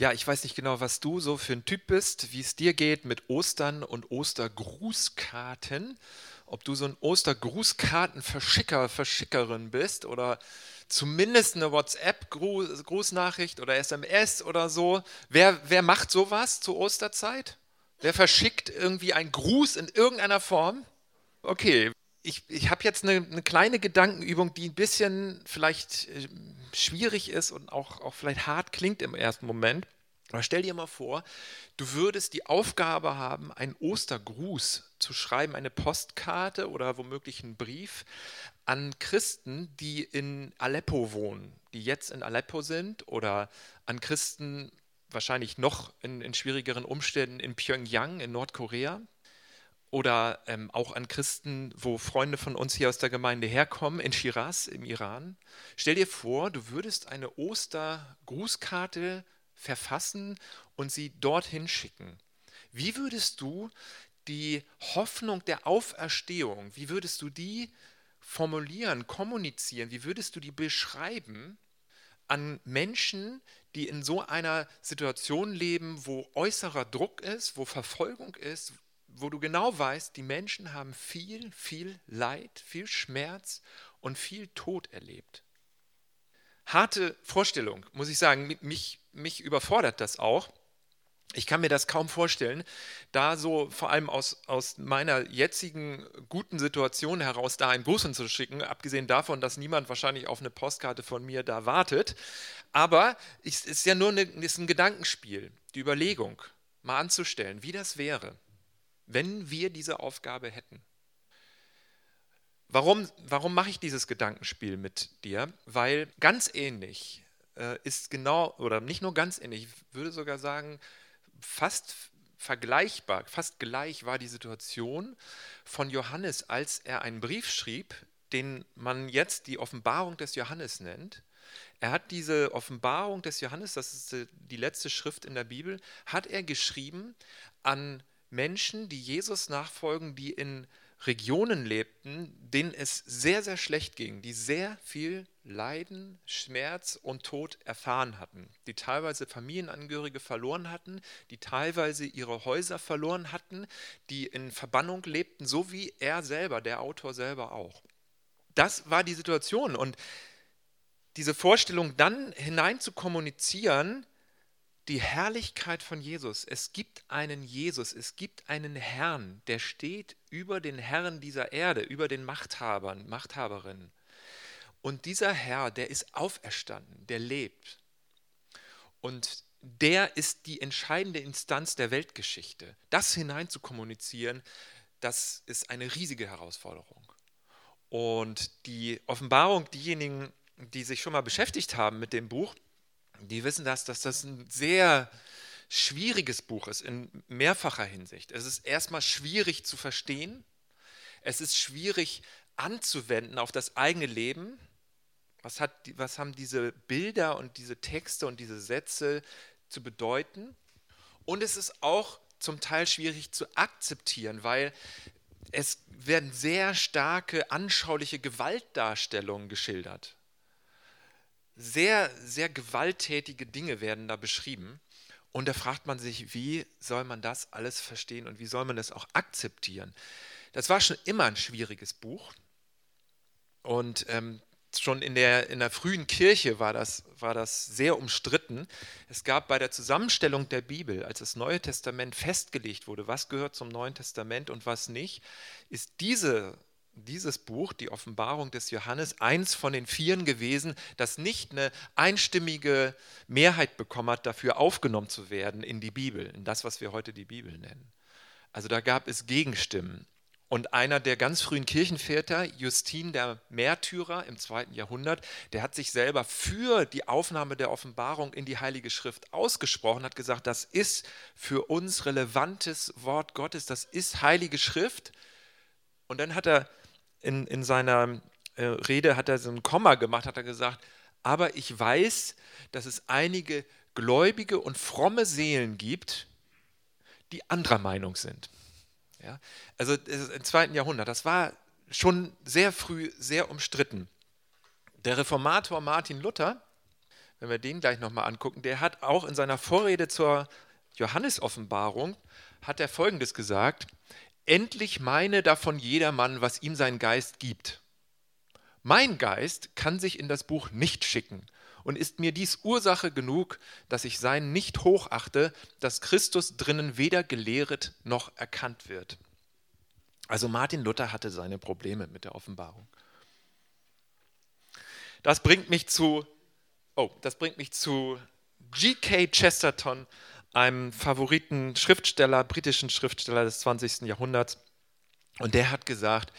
Ja, ich weiß nicht genau, was du so für ein Typ bist, wie es dir geht mit Ostern und Ostergrußkarten. Ob du so ein Ostergrußkartenverschicker, Verschickerin bist oder zumindest eine WhatsApp-Grußnachricht oder SMS oder so. Wer, wer macht sowas zur Osterzeit? Wer verschickt irgendwie einen Gruß in irgendeiner Form? Okay, ich, ich habe jetzt eine, eine, kleine Gedankenübung, die ein bisschen vielleicht äh, schwierig ist und auch, auch vielleicht hart klingt im ersten Moment. Aber stell dir mal vor, du würdest die Aufgabe haben, einen Ostergruß zu schreiben, eine Postkarte oder womöglich einen Brief an Christen, die in Aleppo wohnen, die jetzt in Aleppo sind oder an Christen wahrscheinlich noch in, in schwierigeren Umständen in Pyongyang in Nordkorea oder ähm, auch an Christen, wo Freunde von uns hier aus der Gemeinde herkommen, in Shiraz im Iran. Stell dir vor, du würdest eine Ostergrußkarte verfassen und sie dorthin schicken. Wie würdest du die Hoffnung der Auferstehung, wie würdest du die formulieren, kommunizieren, wie würdest du die beschreiben an Menschen, die in so einer Situation leben, wo äußerer Druck ist, wo Verfolgung ist, wo du genau weißt, die Menschen haben viel, viel Leid, viel Schmerz und viel Tod erlebt. Harte Vorstellung, muss ich sagen, mich, mich überfordert das auch. Ich kann mir das kaum vorstellen, da so vor allem aus, aus meiner jetzigen guten Situation heraus da einen Gruß zu schicken, abgesehen davon, dass niemand wahrscheinlich auf eine Postkarte von mir da wartet. Aber es ist ja nur eine, ist ein Gedankenspiel, die Überlegung mal anzustellen, wie das wäre wenn wir diese Aufgabe hätten. Warum, warum mache ich dieses Gedankenspiel mit dir? Weil ganz ähnlich äh, ist genau, oder nicht nur ganz ähnlich, ich würde sogar sagen, fast vergleichbar, fast gleich war die Situation von Johannes, als er einen Brief schrieb, den man jetzt die Offenbarung des Johannes nennt. Er hat diese Offenbarung des Johannes, das ist die letzte Schrift in der Bibel, hat er geschrieben an Menschen, die Jesus nachfolgen, die in Regionen lebten, denen es sehr, sehr schlecht ging, die sehr viel Leiden, Schmerz und Tod erfahren hatten, die teilweise Familienangehörige verloren hatten, die teilweise ihre Häuser verloren hatten, die in Verbannung lebten, so wie er selber, der Autor selber auch. Das war die Situation und diese Vorstellung dann hinein zu kommunizieren, die Herrlichkeit von Jesus. Es gibt einen Jesus, es gibt einen Herrn, der steht über den Herren dieser Erde, über den Machthabern, Machthaberinnen. Und dieser Herr, der ist auferstanden, der lebt. Und der ist die entscheidende Instanz der Weltgeschichte. Das hinein zu kommunizieren, das ist eine riesige Herausforderung. Und die Offenbarung, diejenigen, die sich schon mal beschäftigt haben mit dem Buch, die wissen das, dass das ein sehr schwieriges Buch ist in mehrfacher Hinsicht. Es ist erstmal schwierig zu verstehen, es ist schwierig anzuwenden auf das eigene Leben. Was, hat, was haben diese Bilder und diese Texte und diese Sätze zu bedeuten? Und es ist auch zum Teil schwierig zu akzeptieren, weil es werden sehr starke anschauliche Gewaltdarstellungen geschildert sehr, sehr gewalttätige Dinge werden da beschrieben. Und da fragt man sich, wie soll man das alles verstehen und wie soll man das auch akzeptieren? Das war schon immer ein schwieriges Buch. Und ähm, schon in der, in der frühen Kirche war das, war das sehr umstritten. Es gab bei der Zusammenstellung der Bibel, als das Neue Testament festgelegt wurde, was gehört zum Neuen Testament und was nicht, ist diese dieses Buch, die Offenbarung des Johannes, eins von den vieren gewesen, das nicht eine einstimmige Mehrheit bekommen hat, dafür aufgenommen zu werden in die Bibel, in das, was wir heute die Bibel nennen. Also da gab es Gegenstimmen. Und einer der ganz frühen Kirchenväter, Justin der Märtyrer im zweiten Jahrhundert, der hat sich selber für die Aufnahme der Offenbarung in die Heilige Schrift ausgesprochen, hat gesagt, das ist für uns relevantes Wort Gottes, das ist Heilige Schrift. Und dann hat er in, in seiner äh, Rede hat er so ein Komma gemacht, hat er gesagt, aber ich weiß, dass es einige gläubige und fromme Seelen gibt, die anderer Meinung sind. Ja? Also im zweiten Jahrhundert, das war schon sehr früh sehr umstritten. Der Reformator Martin Luther wenn wir den gleich nochmal angucken, der hat auch in seiner Vorrede zur Johannesoffenbarung, hat er Folgendes gesagt, endlich meine davon jedermann, was ihm sein Geist gibt. Mein Geist kann sich in das Buch nicht schicken und ist mir dies Ursache genug, dass ich sein nicht hochachte, dass Christus drinnen weder gelehret noch erkannt wird. Also Martin Luther hatte seine Probleme mit der Offenbarung. Das bringt mich zu, oh, das bringt mich zu G.K. Chesterton, einem Favoriten Schriftsteller, britischen Schriftsteller des 20. Jahrhunderts. Und der hat gesagt,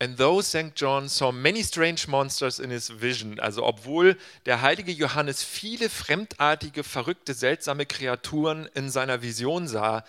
And though St. John saw many strange monsters in his vision, also obwohl der heilige Johannes viele fremdartige, verrückte, seltsame Kreaturen in seiner Vision sah,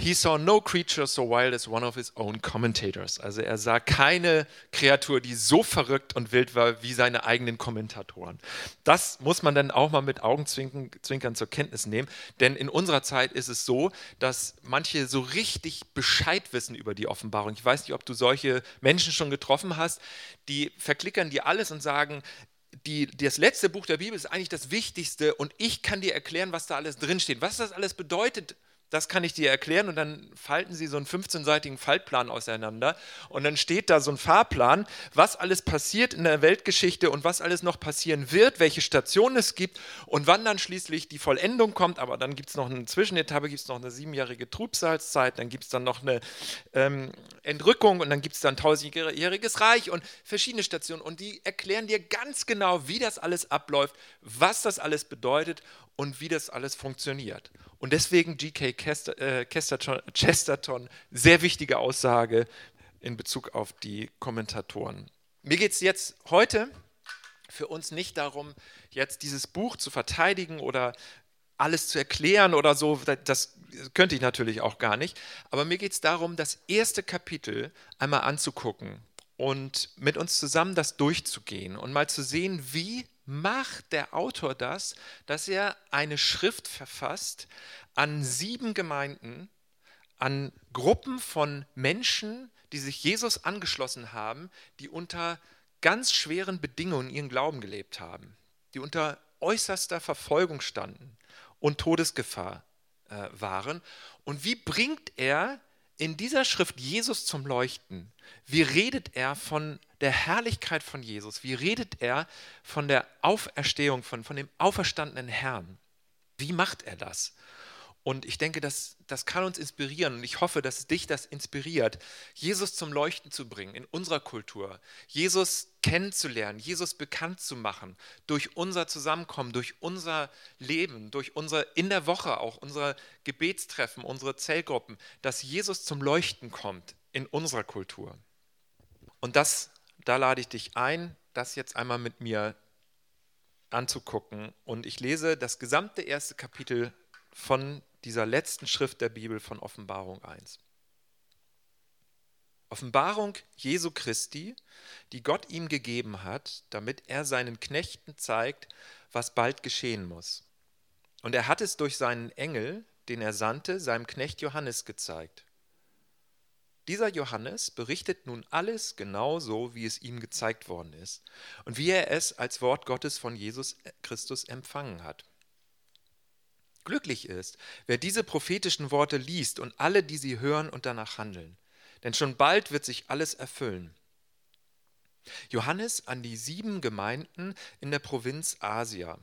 He saw no creature so wild as one of his own commentators. Also er sah keine Kreatur, die so verrückt und wild war wie seine eigenen Kommentatoren. Das muss man dann auch mal mit Augenzwinkern zur Kenntnis nehmen, denn in unserer Zeit ist es so, dass manche so richtig Bescheid wissen über die Offenbarung. Ich weiß nicht, ob du solche Menschen schon getroffen hast, die verklickern dir alles und sagen, die, das letzte Buch der Bibel ist eigentlich das Wichtigste und ich kann dir erklären, was da alles drinsteht. Was das alles bedeutet, das kann ich dir erklären. Und dann falten sie so einen 15-seitigen Faltplan auseinander. Und dann steht da so ein Fahrplan, was alles passiert in der Weltgeschichte und was alles noch passieren wird, welche Stationen es gibt und wann dann schließlich die Vollendung kommt, aber dann gibt es noch eine Zwischenetappe, gibt es noch eine siebenjährige Trübsalzeit, dann gibt es dann noch eine ähm, Entrückung und dann gibt es dann tausendjähriges Reich und verschiedene Stationen. Und die erklären dir ganz genau, wie das alles abläuft, was das alles bedeutet und wie das alles funktioniert. Und deswegen G.K. Chester, äh, Chesterton, Chesterton, sehr wichtige Aussage in Bezug auf die Kommentatoren. Mir geht es jetzt heute für uns nicht darum, jetzt dieses Buch zu verteidigen oder alles zu erklären oder so. Das könnte ich natürlich auch gar nicht. Aber mir geht es darum, das erste Kapitel einmal anzugucken und mit uns zusammen das durchzugehen und mal zu sehen, wie macht der Autor das, dass er eine Schrift verfasst an sieben Gemeinden, an Gruppen von Menschen, die sich Jesus angeschlossen haben, die unter ganz schweren Bedingungen ihren Glauben gelebt haben, die unter äußerster Verfolgung standen und Todesgefahr äh, waren. Und wie bringt er in dieser Schrift Jesus zum Leuchten? Wie redet er von der Herrlichkeit von Jesus? Wie redet er von der Auferstehung, von, von dem auferstandenen Herrn? Wie macht er das? Und ich denke, das, das kann uns inspirieren und ich hoffe, dass dich das inspiriert, Jesus zum Leuchten zu bringen in unserer Kultur, Jesus kennenzulernen, Jesus bekannt zu machen, durch unser Zusammenkommen, durch unser Leben, durch unser in der Woche auch unsere Gebetstreffen, unsere Zellgruppen, dass Jesus zum Leuchten kommt in unserer Kultur. Und das, da lade ich dich ein, das jetzt einmal mit mir anzugucken. Und ich lese das gesamte erste Kapitel von dieser letzten Schrift der Bibel von Offenbarung 1. Offenbarung Jesu Christi, die Gott ihm gegeben hat, damit er seinen Knechten zeigt, was bald geschehen muss. Und er hat es durch seinen Engel, den er sandte, seinem Knecht Johannes gezeigt. Dieser Johannes berichtet nun alles genau so, wie es ihm gezeigt worden ist und wie er es als Wort Gottes von Jesus Christus empfangen hat. Glücklich ist, wer diese prophetischen Worte liest und alle, die sie hören und danach handeln. Denn schon bald wird sich alles erfüllen. Johannes an die sieben Gemeinden in der Provinz Asia.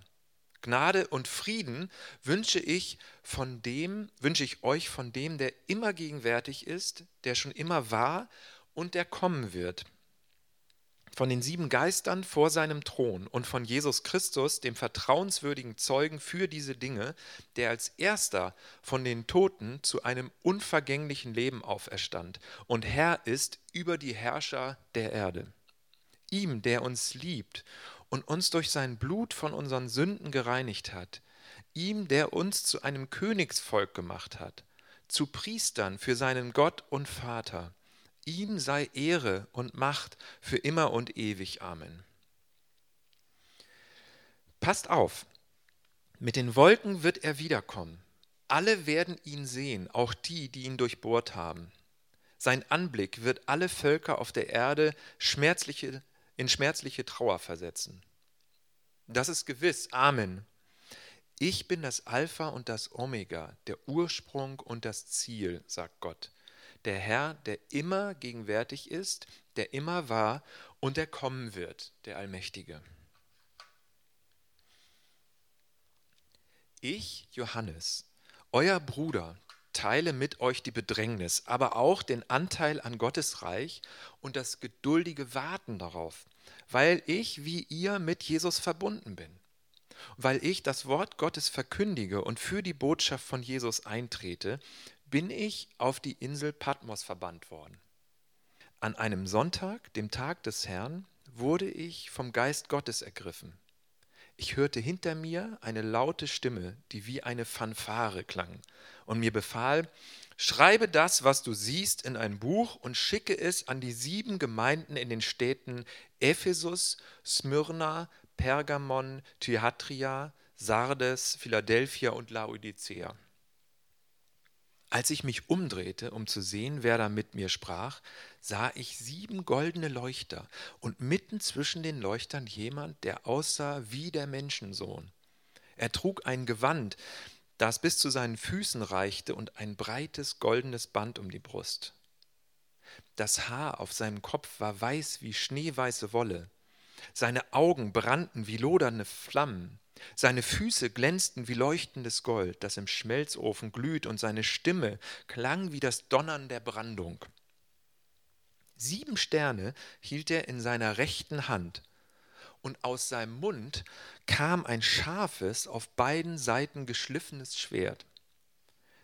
Gnade und Frieden wünsche ich von dem, wünsche ich euch von dem, der immer gegenwärtig ist, der schon immer war und der kommen wird von den sieben Geistern vor seinem Thron und von Jesus Christus, dem vertrauenswürdigen Zeugen für diese Dinge, der als erster von den Toten zu einem unvergänglichen Leben auferstand und Herr ist über die Herrscher der Erde. Ihm, der uns liebt und uns durch sein Blut von unseren Sünden gereinigt hat, ihm, der uns zu einem Königsvolk gemacht hat, zu Priestern für seinen Gott und Vater, Ihm sei Ehre und Macht für immer und ewig. Amen. Passt auf, mit den Wolken wird er wiederkommen. Alle werden ihn sehen, auch die, die ihn durchbohrt haben. Sein Anblick wird alle Völker auf der Erde schmerzliche, in schmerzliche Trauer versetzen. Das ist gewiss, Amen. Ich bin das Alpha und das Omega, der Ursprung und das Ziel, sagt Gott. Der Herr, der immer gegenwärtig ist, der immer war und der kommen wird, der Allmächtige. Ich, Johannes, euer Bruder, teile mit euch die Bedrängnis, aber auch den Anteil an Gottes Reich und das geduldige Warten darauf, weil ich wie ihr mit Jesus verbunden bin, weil ich das Wort Gottes verkündige und für die Botschaft von Jesus eintrete, bin ich auf die Insel Patmos verbannt worden. An einem Sonntag, dem Tag des Herrn, wurde ich vom Geist Gottes ergriffen. Ich hörte hinter mir eine laute Stimme, die wie eine Fanfare klang, und mir befahl, Schreibe das, was du siehst, in ein Buch und schicke es an die sieben Gemeinden in den Städten Ephesus, Smyrna, Pergamon, Thyatira, Sardes, Philadelphia und Laodicea. Als ich mich umdrehte, um zu sehen, wer da mit mir sprach, sah ich sieben goldene Leuchter und mitten zwischen den Leuchtern jemand, der aussah wie der Menschensohn. Er trug ein Gewand, das bis zu seinen Füßen reichte und ein breites goldenes Band um die Brust. Das Haar auf seinem Kopf war weiß wie schneeweiße Wolle. Seine Augen brannten wie lodernde Flammen. Seine Füße glänzten wie leuchtendes Gold, das im Schmelzofen glüht, und seine Stimme klang wie das Donnern der Brandung. Sieben Sterne hielt er in seiner rechten Hand, und aus seinem Mund kam ein scharfes, auf beiden Seiten geschliffenes Schwert.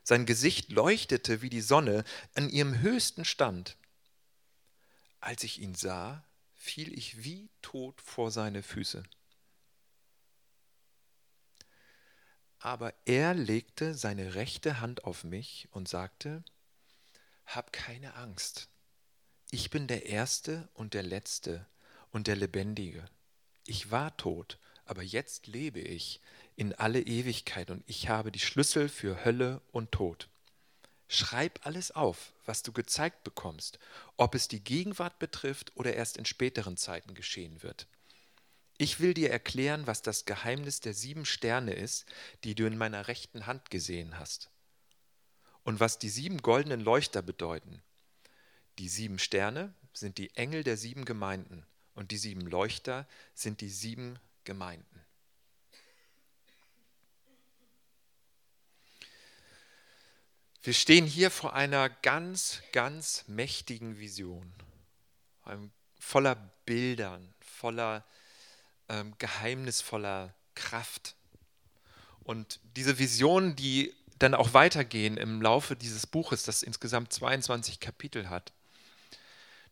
Sein Gesicht leuchtete wie die Sonne an ihrem höchsten Stand. Als ich ihn sah, fiel ich wie tot vor seine Füße. Aber er legte seine rechte Hand auf mich und sagte, Hab keine Angst, ich bin der Erste und der Letzte und der Lebendige. Ich war tot, aber jetzt lebe ich in alle Ewigkeit und ich habe die Schlüssel für Hölle und Tod. Schreib alles auf, was du gezeigt bekommst, ob es die Gegenwart betrifft oder erst in späteren Zeiten geschehen wird. Ich will dir erklären, was das Geheimnis der sieben Sterne ist, die du in meiner rechten Hand gesehen hast. Und was die sieben goldenen Leuchter bedeuten. Die sieben Sterne sind die Engel der sieben Gemeinden und die sieben Leuchter sind die sieben Gemeinden. Wir stehen hier vor einer ganz, ganz mächtigen Vision, voller Bildern, voller ähm, geheimnisvoller Kraft. Und diese Visionen, die dann auch weitergehen im Laufe dieses Buches, das insgesamt 22 Kapitel hat,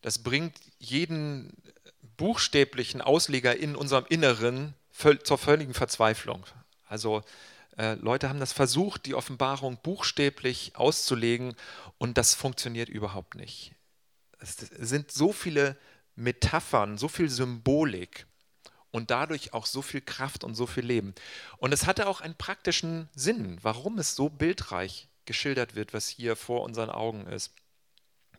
das bringt jeden buchstäblichen Ausleger in unserem Inneren zur völligen Verzweiflung. Also äh, Leute haben das versucht, die Offenbarung buchstäblich auszulegen und das funktioniert überhaupt nicht. Es sind so viele Metaphern, so viel Symbolik und dadurch auch so viel Kraft und so viel Leben. Und es hatte auch einen praktischen Sinn, warum es so bildreich geschildert wird, was hier vor unseren Augen ist.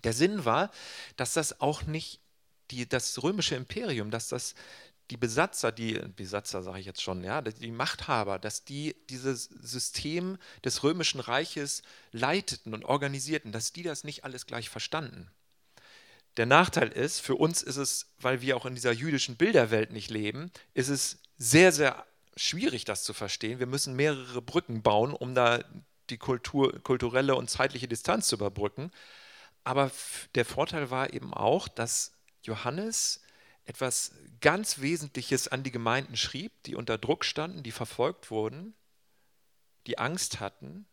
Der Sinn war, dass das auch nicht die, das römische Imperium, dass das die Besatzer, die Besatzer sage ich jetzt schon, ja, die Machthaber, dass die dieses System des römischen Reiches leiteten und organisierten, dass die das nicht alles gleich verstanden. Der Nachteil ist, für uns ist es, weil wir auch in dieser jüdischen Bilderwelt nicht leben, ist es sehr, sehr schwierig, das zu verstehen. Wir müssen mehrere Brücken bauen, um da die Kultur, kulturelle und zeitliche Distanz zu überbrücken. Aber der Vorteil war eben auch, dass Johannes etwas ganz Wesentliches an die Gemeinden schrieb, die unter Druck standen, die verfolgt wurden, die Angst hatten,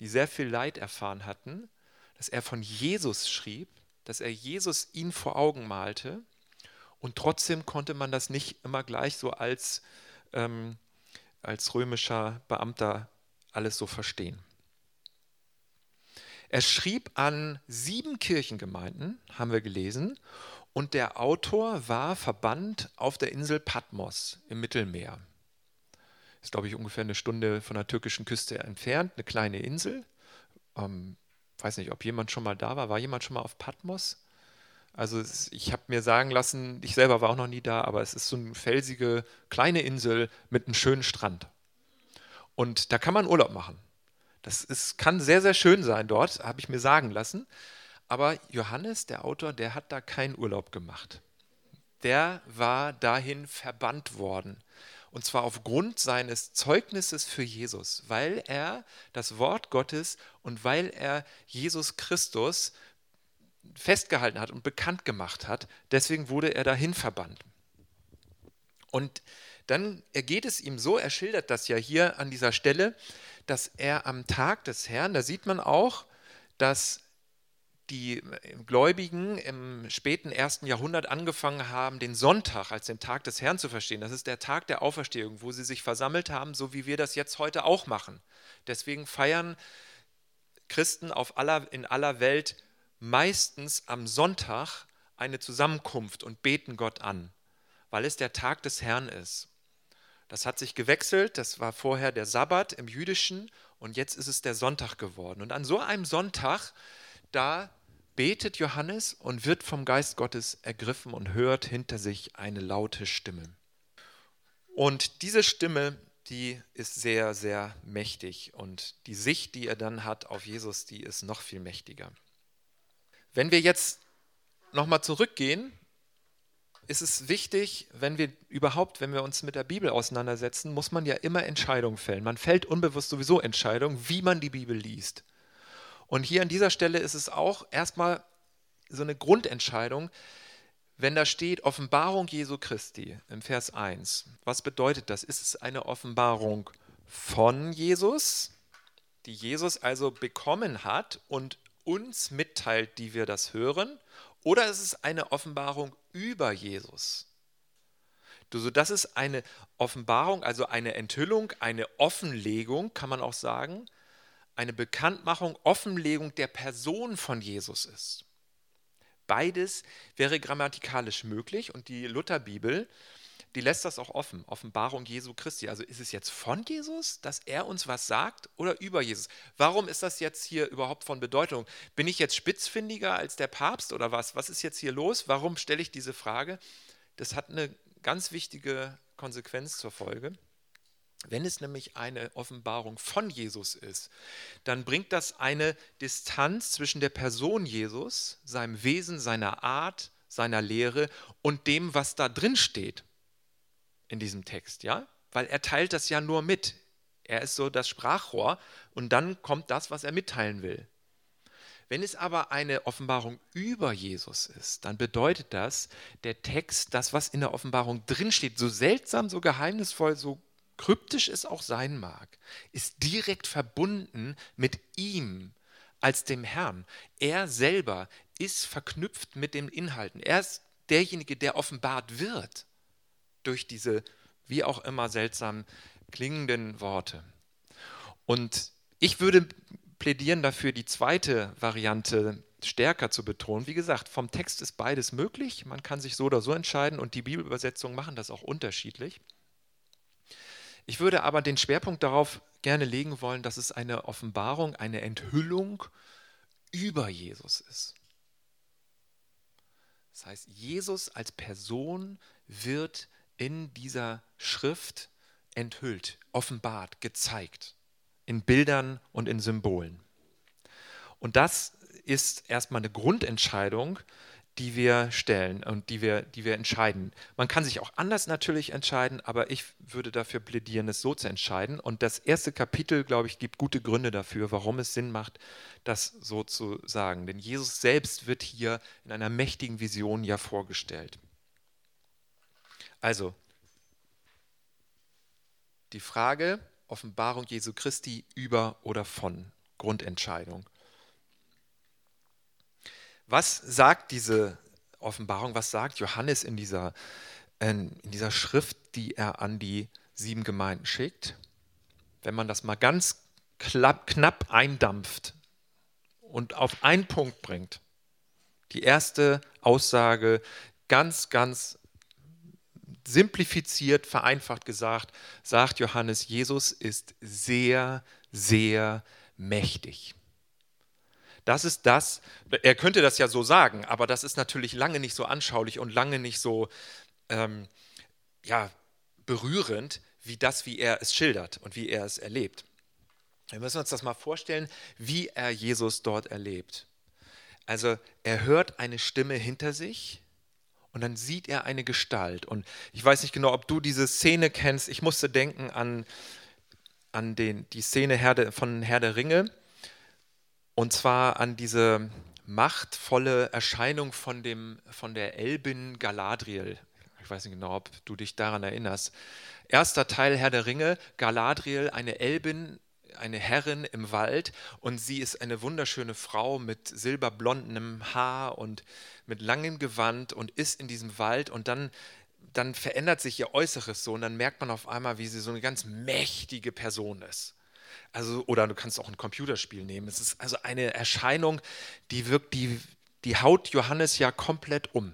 die sehr viel Leid erfahren hatten, dass er von Jesus schrieb dass er Jesus ihn vor Augen malte und trotzdem konnte man das nicht immer gleich so als, ähm, als römischer Beamter alles so verstehen. Er schrieb an sieben Kirchengemeinden, haben wir gelesen, und der Autor war verbannt auf der Insel Patmos im Mittelmeer. Ist, glaube ich, ungefähr eine Stunde von der türkischen Küste entfernt, eine kleine Insel. Ähm, weiß nicht, ob jemand schon mal da war. War jemand schon mal auf Patmos? Also ich habe mir sagen lassen, ich selber war auch noch nie da, aber es ist so eine felsige kleine Insel mit einem schönen Strand. Und da kann man Urlaub machen. Das ist, kann sehr, sehr schön sein dort, habe ich mir sagen lassen. Aber Johannes, der Autor, der hat da keinen Urlaub gemacht. Der war dahin verbannt worden. Und zwar aufgrund seines Zeugnisses für Jesus, weil er das Wort Gottes und weil er Jesus Christus festgehalten hat und bekannt gemacht hat. Deswegen wurde er dahin verbannt. Und dann ergeht es ihm so, er schildert das ja hier an dieser Stelle, dass er am Tag des Herrn, da sieht man auch, dass die Gläubigen im späten ersten Jahrhundert angefangen haben, den Sonntag als den Tag des Herrn zu verstehen. Das ist der Tag der Auferstehung, wo sie sich versammelt haben, so wie wir das jetzt heute auch machen. Deswegen feiern Christen aller, in aller Welt meistens am Sonntag eine Zusammenkunft und beten Gott an, weil es der Tag des Herrn ist. Das hat sich gewechselt, das war vorher der Sabbat im jüdischen und jetzt ist es der Sonntag geworden. Und an so einem Sonntag, da betet Johannes und wird vom Geist Gottes ergriffen und hört hinter sich eine laute Stimme. Und diese Stimme, die ist sehr, sehr mächtig und die Sicht, die er dann hat auf Jesus, die ist noch viel mächtiger. Wenn wir jetzt nochmal zurückgehen, ist es wichtig, wenn wir überhaupt, wenn wir uns mit der Bibel auseinandersetzen, muss man ja immer Entscheidungen fällen. Man fällt unbewusst sowieso Entscheidungen, wie man die Bibel liest. Und hier an dieser Stelle ist es auch erstmal so eine Grundentscheidung, wenn da steht Offenbarung Jesu Christi im Vers 1. Was bedeutet das? Ist es eine Offenbarung von Jesus, die Jesus also bekommen hat und uns mitteilt, die wir das hören? Oder ist es eine Offenbarung über Jesus? Das ist eine Offenbarung, also eine Enthüllung, eine Offenlegung, kann man auch sagen, eine Bekanntmachung, Offenlegung der Person von Jesus ist. Beides wäre grammatikalisch möglich und die Lutherbibel, die lässt das auch offen. Offenbarung Jesu Christi. Also ist es jetzt von Jesus, dass er uns was sagt oder über Jesus? Warum ist das jetzt hier überhaupt von Bedeutung? Bin ich jetzt spitzfindiger als der Papst oder was? Was ist jetzt hier los? Warum stelle ich diese Frage? Das hat eine ganz wichtige Konsequenz zur Folge. Wenn es nämlich eine Offenbarung von Jesus ist, dann bringt das eine Distanz zwischen der Person Jesus, seinem Wesen, seiner Art, seiner Lehre und dem, was da drin steht in diesem Text, ja? Weil er teilt das ja nur mit. Er ist so das Sprachrohr und dann kommt das, was er mitteilen will. Wenn es aber eine Offenbarung über Jesus ist, dann bedeutet das, der Text, das, was in der Offenbarung drinsteht, so seltsam, so geheimnisvoll, so kryptisch es auch sein mag, ist direkt verbunden mit ihm als dem Herrn. Er selber ist verknüpft mit den Inhalten. Er ist derjenige, der offenbart wird durch diese wie auch immer seltsam klingenden Worte. Und ich würde plädieren dafür, die zweite Variante stärker zu betonen. Wie gesagt, vom Text ist beides möglich. Man kann sich so oder so entscheiden und die Bibelübersetzungen machen das auch unterschiedlich. Ich würde aber den Schwerpunkt darauf gerne legen wollen, dass es eine Offenbarung, eine Enthüllung über Jesus ist. Das heißt, Jesus als Person wird in dieser Schrift enthüllt, offenbart, gezeigt, in Bildern und in Symbolen. Und das ist erstmal eine Grundentscheidung, die wir stellen und die wir, die wir entscheiden. Man kann sich auch anders natürlich entscheiden, aber ich würde dafür plädieren, es so zu entscheiden. Und das erste Kapitel, glaube ich, gibt gute Gründe dafür, warum es Sinn macht, das so zu sagen. Denn Jesus selbst wird hier in einer mächtigen Vision ja vorgestellt. Also, die Frage Offenbarung Jesu Christi über oder von Grundentscheidung. Was sagt diese Offenbarung, was sagt Johannes in dieser, in dieser Schrift, die er an die sieben Gemeinden schickt? Wenn man das mal ganz knapp, knapp eindampft und auf einen Punkt bringt. Die erste Aussage ganz, ganz simplifiziert, vereinfacht gesagt, sagt Johannes, Jesus ist sehr, sehr mächtig. Das ist das, er könnte das ja so sagen, aber das ist natürlich lange nicht so anschaulich und lange nicht so ähm, ja, berührend, wie das, wie er es schildert und wie er es erlebt. Wir müssen uns das mal vorstellen, wie er Jesus dort erlebt. Also er hört eine Stimme hinter sich und dann sieht er eine Gestalt. Und ich weiß nicht genau, ob du diese Szene kennst. Ich musste denken an, an den, die Szene Herr von Herr der Ringe. Und zwar an diese machtvolle Erscheinung von, dem, von der Elbin Galadriel. Ich weiß nicht genau, ob du dich daran erinnerst. Erster Teil Herr der Ringe, Galadriel, eine Elbin, eine Herrin im Wald und sie ist eine wunderschöne Frau mit silberblondem Haar und mit langem Gewand und ist in diesem Wald und dann, dann verändert sich ihr Äußeres so und dann merkt man auf einmal, wie sie so eine ganz mächtige Person ist. Also, oder du kannst auch ein Computerspiel nehmen. Es ist also eine Erscheinung, die wirkt, die, die haut Johannes ja komplett um.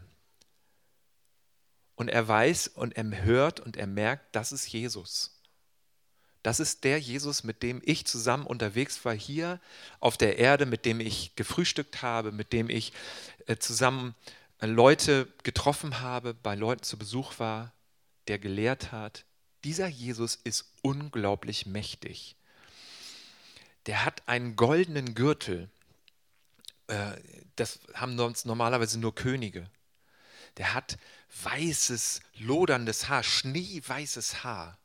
Und er weiß und er hört und er merkt, das ist Jesus. Das ist der Jesus, mit dem ich zusammen unterwegs war hier auf der Erde, mit dem ich gefrühstückt habe, mit dem ich äh, zusammen äh, Leute getroffen habe, bei Leuten zu Besuch war, der gelehrt hat. Dieser Jesus ist unglaublich mächtig. Der hat einen goldenen Gürtel. Äh, das haben normalerweise nur Könige. Der hat weißes, loderndes Haar, schneeweißes Haar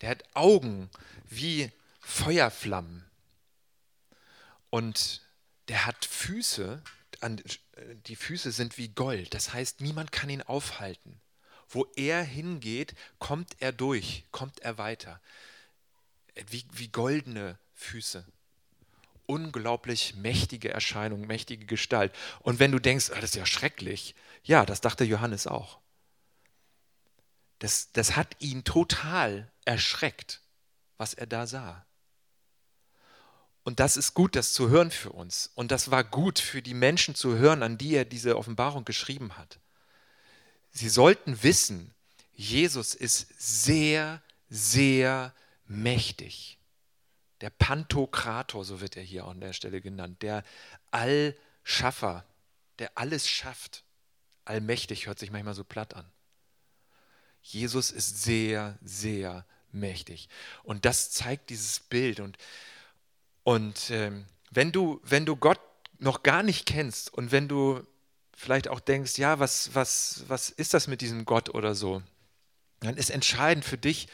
der hat Augen wie Feuerflammen. Und der hat Füße, die Füße sind wie Gold. Das heißt, niemand kann ihn aufhalten. Wo er hingeht, kommt er durch, kommt er weiter. Wie, wie goldene Füße. Unglaublich mächtige Erscheinung, mächtige Gestalt. Und wenn du denkst, ah, das ist ja schrecklich, ja, das dachte Johannes auch. Das, das hat ihn total erschreckt, was er da sah. Und das ist gut, das zu hören für uns. Und das war gut für die Menschen zu hören, an die er diese Offenbarung geschrieben hat. Sie sollten wissen, Jesus ist sehr, sehr mächtig. Der Pantokrator, so wird er hier an der Stelle genannt, der Allschaffer, der alles schafft. Allmächtig hört sich manchmal so platt an. Jesus ist sehr, sehr mächtig. Und das zeigt dieses Bild. Und, und ähm, wenn, du, wenn du Gott noch gar nicht kennst und wenn du vielleicht auch denkst, ja, was, was, was ist das mit diesem Gott oder so, dann ist entscheidend für dich,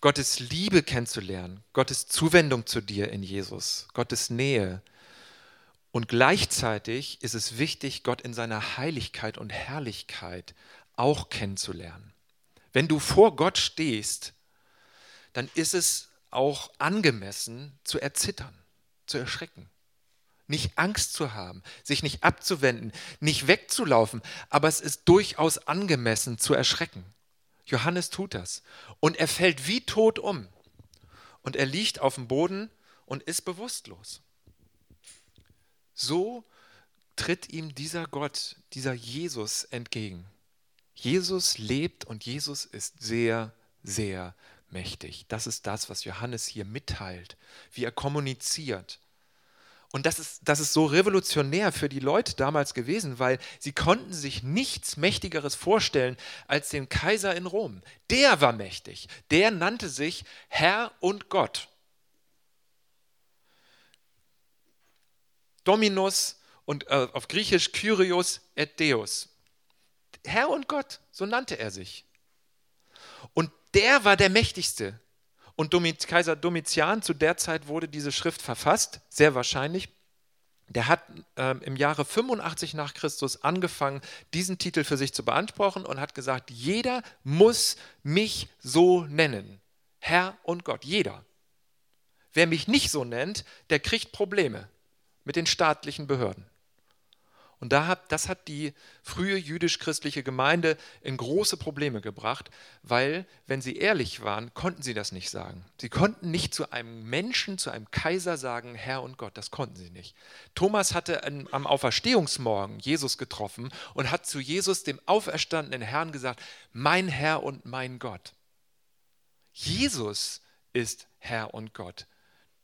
Gottes Liebe kennenzulernen, Gottes Zuwendung zu dir in Jesus, Gottes Nähe. Und gleichzeitig ist es wichtig, Gott in seiner Heiligkeit und Herrlichkeit auch kennenzulernen. Wenn du vor Gott stehst, dann ist es auch angemessen zu erzittern, zu erschrecken. Nicht Angst zu haben, sich nicht abzuwenden, nicht wegzulaufen, aber es ist durchaus angemessen zu erschrecken. Johannes tut das. Und er fällt wie tot um. Und er liegt auf dem Boden und ist bewusstlos. So tritt ihm dieser Gott, dieser Jesus entgegen. Jesus lebt und Jesus ist sehr, sehr mächtig. Das ist das, was Johannes hier mitteilt, wie er kommuniziert. Und das ist, das ist so revolutionär für die Leute damals gewesen, weil sie konnten sich nichts Mächtigeres vorstellen als den Kaiser in Rom. Der war mächtig. Der nannte sich Herr und Gott. Dominus und äh, auf Griechisch Kyrios et Deus. Herr und Gott, so nannte er sich. Und der war der Mächtigste. Und Kaiser Domitian, zu der Zeit wurde diese Schrift verfasst, sehr wahrscheinlich. Der hat äh, im Jahre 85 nach Christus angefangen, diesen Titel für sich zu beanspruchen und hat gesagt, jeder muss mich so nennen. Herr und Gott, jeder. Wer mich nicht so nennt, der kriegt Probleme mit den staatlichen Behörden. Und da hat, das hat die frühe jüdisch-christliche Gemeinde in große Probleme gebracht, weil, wenn sie ehrlich waren, konnten sie das nicht sagen. Sie konnten nicht zu einem Menschen, zu einem Kaiser sagen, Herr und Gott, das konnten sie nicht. Thomas hatte am Auferstehungsmorgen Jesus getroffen und hat zu Jesus, dem auferstandenen Herrn, gesagt, mein Herr und mein Gott. Jesus ist Herr und Gott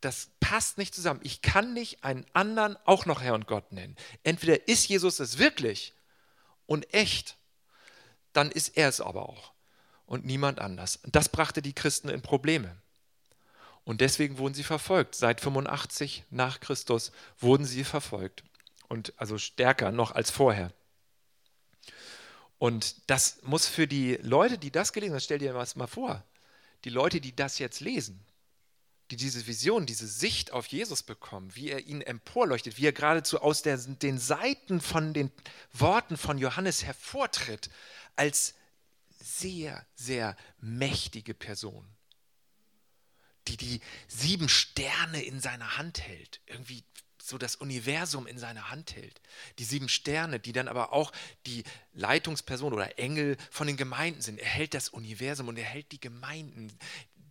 das passt nicht zusammen. Ich kann nicht einen anderen auch noch Herr und Gott nennen. Entweder ist Jesus es wirklich und echt, dann ist er es aber auch. und niemand anders. Das brachte die Christen in Probleme. Und deswegen wurden sie verfolgt. Seit 85 nach Christus wurden sie verfolgt. Und also stärker noch als vorher. Und das muss für die Leute, die das gelesen haben, stell dir das mal vor, die Leute, die das jetzt lesen, die diese Vision, diese Sicht auf Jesus bekommen, wie er ihn emporleuchtet, wie er geradezu aus der, den Seiten von den Worten von Johannes hervortritt, als sehr, sehr mächtige Person, die die sieben Sterne in seiner Hand hält, irgendwie so das Universum in seiner Hand hält. Die sieben Sterne, die dann aber auch die Leitungsperson oder Engel von den Gemeinden sind. Er hält das Universum und er hält die Gemeinden,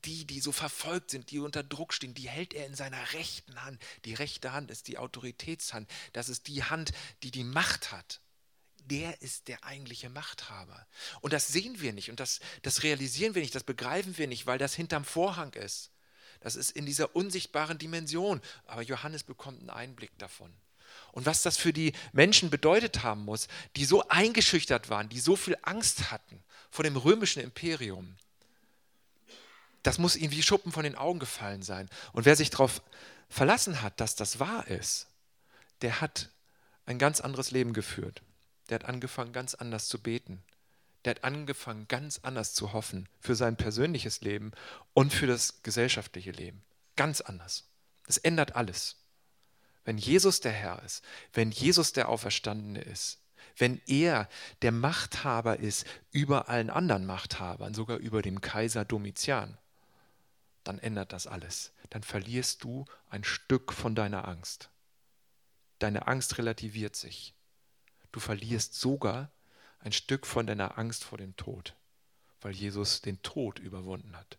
die, die so verfolgt sind, die unter Druck stehen, die hält er in seiner rechten Hand. Die rechte Hand ist die Autoritätshand. Das ist die Hand, die die Macht hat. Der ist der eigentliche Machthaber. Und das sehen wir nicht und das, das realisieren wir nicht, das begreifen wir nicht, weil das hinterm Vorhang ist. Das ist in dieser unsichtbaren Dimension. Aber Johannes bekommt einen Einblick davon. Und was das für die Menschen bedeutet haben muss, die so eingeschüchtert waren, die so viel Angst hatten vor dem römischen Imperium, das muss ihnen wie Schuppen von den Augen gefallen sein. Und wer sich darauf verlassen hat, dass das wahr ist, der hat ein ganz anderes Leben geführt. Der hat angefangen, ganz anders zu beten. Der hat angefangen, ganz anders zu hoffen für sein persönliches Leben und für das gesellschaftliche Leben. Ganz anders. Das ändert alles. Wenn Jesus der Herr ist, wenn Jesus der Auferstandene ist, wenn er der Machthaber ist über allen anderen Machthabern, sogar über dem Kaiser Domitian, dann ändert das alles. Dann verlierst du ein Stück von deiner Angst. Deine Angst relativiert sich. Du verlierst sogar ein Stück von deiner Angst vor dem Tod, weil Jesus den Tod überwunden hat.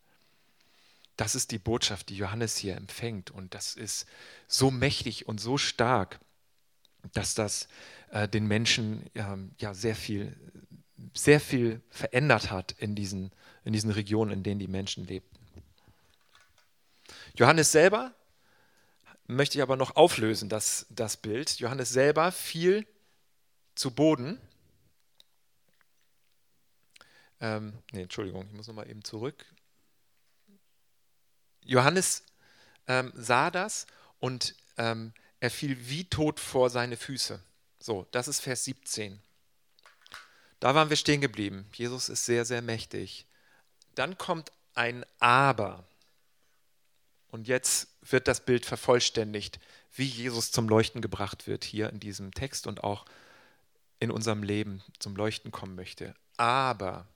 Das ist die Botschaft, die Johannes hier empfängt. Und das ist so mächtig und so stark, dass das äh, den Menschen äh, ja sehr viel, sehr viel verändert hat in diesen, in diesen Regionen, in denen die Menschen lebten. Johannes selber möchte ich aber noch auflösen, das, das Bild. Johannes selber fiel zu Boden. Ähm, nee, Entschuldigung, ich muss nochmal eben zurück. Johannes ähm, sah das und ähm, er fiel wie tot vor seine Füße. So, das ist Vers 17. Da waren wir stehen geblieben. Jesus ist sehr, sehr mächtig. Dann kommt ein Aber. Und jetzt wird das Bild vervollständigt, wie Jesus zum Leuchten gebracht wird hier in diesem Text und auch in unserem Leben zum Leuchten kommen möchte. Aber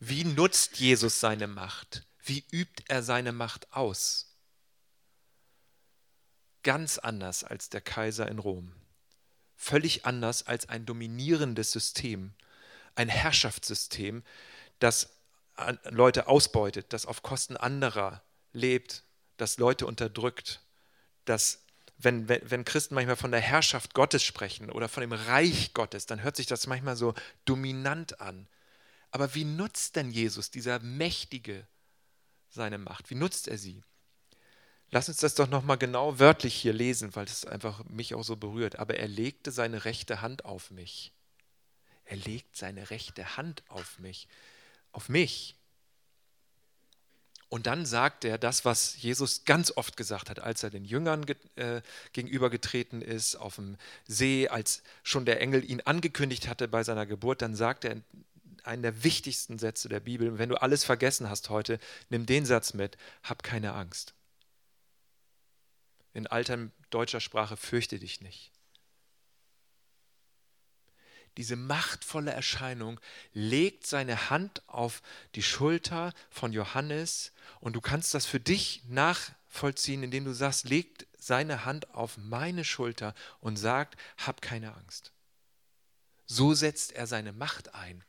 wie nutzt Jesus seine Macht? Wie übt er seine Macht aus? Ganz anders als der Kaiser in Rom. Völlig anders als ein dominierendes System, ein Herrschaftssystem, das Leute ausbeutet, das auf Kosten anderer lebt, das Leute unterdrückt, dass wenn, wenn, wenn, Christen manchmal von der Herrschaft Gottes sprechen oder von dem Reich Gottes, dann hört sich das manchmal so dominant an. Aber wie nutzt denn Jesus, dieser Mächtige, seine Macht? Wie nutzt er sie? Lass uns das doch nochmal genau wörtlich hier lesen, weil das einfach mich auch so berührt. Aber er legte seine rechte Hand auf mich. Er legt seine rechte Hand auf mich. Auf mich. Und dann sagt er das, was Jesus ganz oft gesagt hat, als er den Jüngern äh, gegenübergetreten ist auf dem See, als schon der Engel ihn angekündigt hatte bei seiner Geburt, dann sagt er einen der wichtigsten Sätze der Bibel, wenn du alles vergessen hast heute, nimm den Satz mit, hab keine Angst. In alter deutscher Sprache fürchte dich nicht diese machtvolle Erscheinung, legt seine Hand auf die Schulter von Johannes und du kannst das für dich nachvollziehen, indem du sagst, legt seine Hand auf meine Schulter und sagt, hab keine Angst. So setzt er seine Macht ein.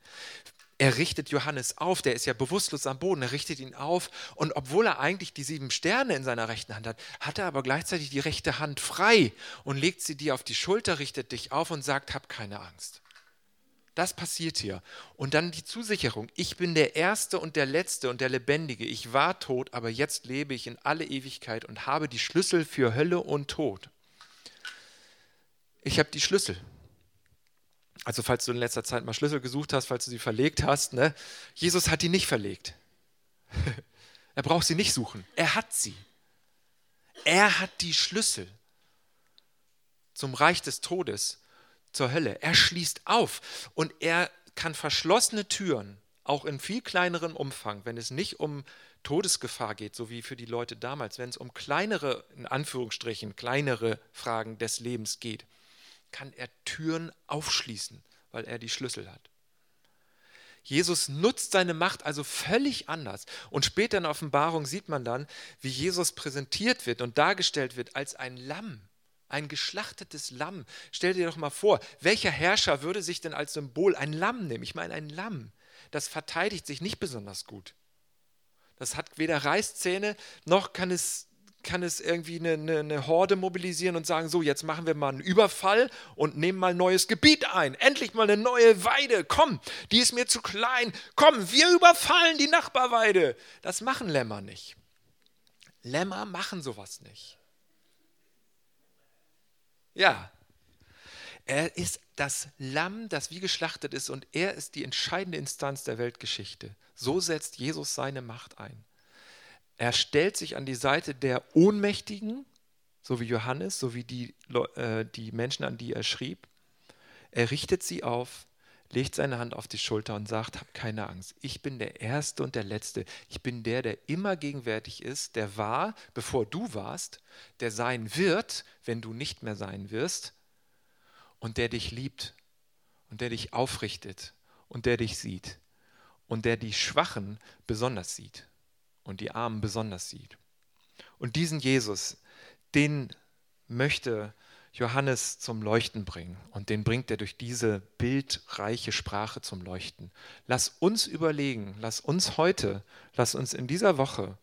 Er richtet Johannes auf, der ist ja bewusstlos am Boden, er richtet ihn auf und obwohl er eigentlich die sieben Sterne in seiner rechten Hand hat, hat er aber gleichzeitig die rechte Hand frei und legt sie dir auf die Schulter, richtet dich auf und sagt, hab keine Angst. Das passiert hier. Und dann die Zusicherung, ich bin der Erste und der Letzte und der Lebendige. Ich war tot, aber jetzt lebe ich in alle Ewigkeit und habe die Schlüssel für Hölle und Tod. Ich habe die Schlüssel. Also falls du in letzter Zeit mal Schlüssel gesucht hast, falls du sie verlegt hast, ne? Jesus hat die nicht verlegt. er braucht sie nicht suchen. Er hat sie. Er hat die Schlüssel zum Reich des Todes, zur Hölle. Er schließt auf und er kann verschlossene Türen, auch in viel kleinerem Umfang, wenn es nicht um Todesgefahr geht, so wie für die Leute damals, wenn es um kleinere, in Anführungsstrichen, kleinere Fragen des Lebens geht, kann er Türen aufschließen, weil er die Schlüssel hat. Jesus nutzt seine Macht also völlig anders. Und später in der Offenbarung sieht man dann, wie Jesus präsentiert wird und dargestellt wird als ein Lamm, ein geschlachtetes Lamm. Stell dir doch mal vor, welcher Herrscher würde sich denn als Symbol ein Lamm nehmen? Ich meine, ein Lamm, das verteidigt sich nicht besonders gut. Das hat weder Reißzähne, noch kann es kann es irgendwie eine, eine, eine, Horde mobilisieren und sagen, so, jetzt machen wir mal einen Überfall und nehmen mal neues Gebiet ein. Endlich mal eine neue Weide. Komm, die ist mir zu klein. Komm, wir überfallen die Nachbarweide. Das machen Lämmer nicht. Lämmer machen sowas nicht. Ja, er ist das Lamm, das wie geschlachtet ist und er ist die entscheidende Instanz der Weltgeschichte. So setzt Jesus seine Macht ein. Er stellt sich an die Seite der Ohnmächtigen, so wie Johannes, so wie die, äh, die Menschen, an die er schrieb. Er richtet sie auf, legt seine Hand auf die Schulter und sagt, hab keine Angst, ich bin der Erste und der Letzte. Ich bin der, der immer gegenwärtig ist, der war, bevor du warst, der sein wird, wenn du nicht mehr sein wirst, und der dich liebt und der dich aufrichtet und der dich sieht und der die Schwachen besonders sieht und die Armen besonders sieht. Und diesen Jesus, den möchte Johannes zum Leuchten bringen und den bringt er durch diese bildreiche Sprache zum Leuchten. Lass uns überlegen, lass uns heute, lass uns in dieser Woche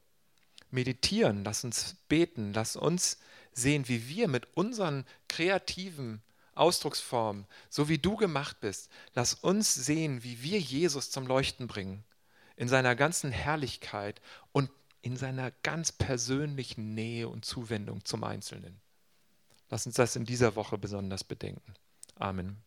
meditieren, lass uns beten, lass uns sehen, wie wir mit unseren kreativen Ausdrucksformen, so wie du gemacht bist, lass uns sehen, wie wir Jesus zum Leuchten bringen in seiner ganzen Herrlichkeit und in seiner ganz persönlichen Nähe und Zuwendung zum Einzelnen. Lass uns das in dieser Woche besonders bedenken. Amen.